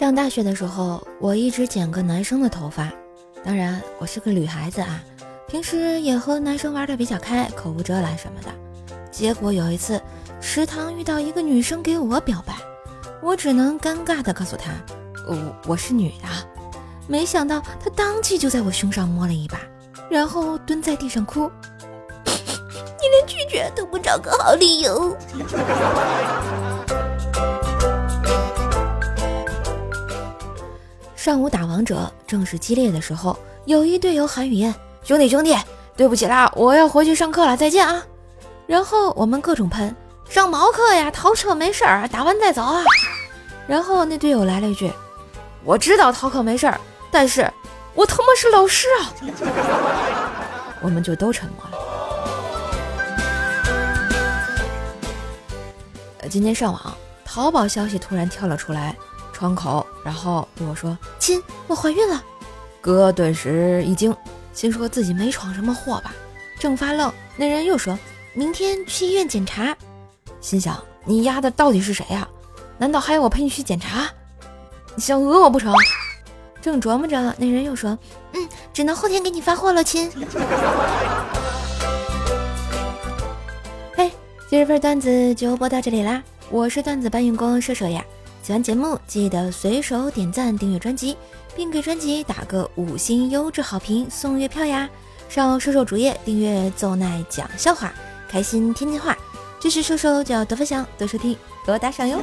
上大学的时候，我一直剪个男生的头发，当然我是个女孩子啊，平时也和男生玩的比较开，口无遮拦什么的。结果有一次，食堂遇到一个女生给我表白，我只能尴尬的告诉她，我我是女的。没想到她当即就在我胸上摸了一把，然后蹲在地上哭。你连拒绝都不找个好理由。上午打王者正是激烈的时候，有一队友喊语音：“兄弟兄弟，对不起啦，我要回去上课了，再见啊！”然后我们各种喷：“上毛课呀，逃课没事儿，打完再走啊！”然后那队友来了一句：“我知道逃课没事儿，但是我他妈是老师啊！” 我们就都沉默了。呃，今天上网，淘宝消息突然跳了出来。窗口，然后对我说：“亲，我怀孕了。”哥顿时一惊，心说自己没闯什么祸吧？正发愣，那人又说：“明天去医院检查。”心想：“你丫的到底是谁呀？难道还要我陪你去检查？你想讹我不成？” 正琢磨着，那人又说：“嗯，只能后天给你发货了，亲。”嘿，今日份段子就播到这里啦！我是段子搬运工射手呀。喜欢节目，记得随手点赞、订阅专辑，并给专辑打个五星优质好评，送月票呀！上瘦瘦主页订阅奏奈讲笑话，开心天津话，支持瘦瘦就要多分享、多收听、多打赏哟！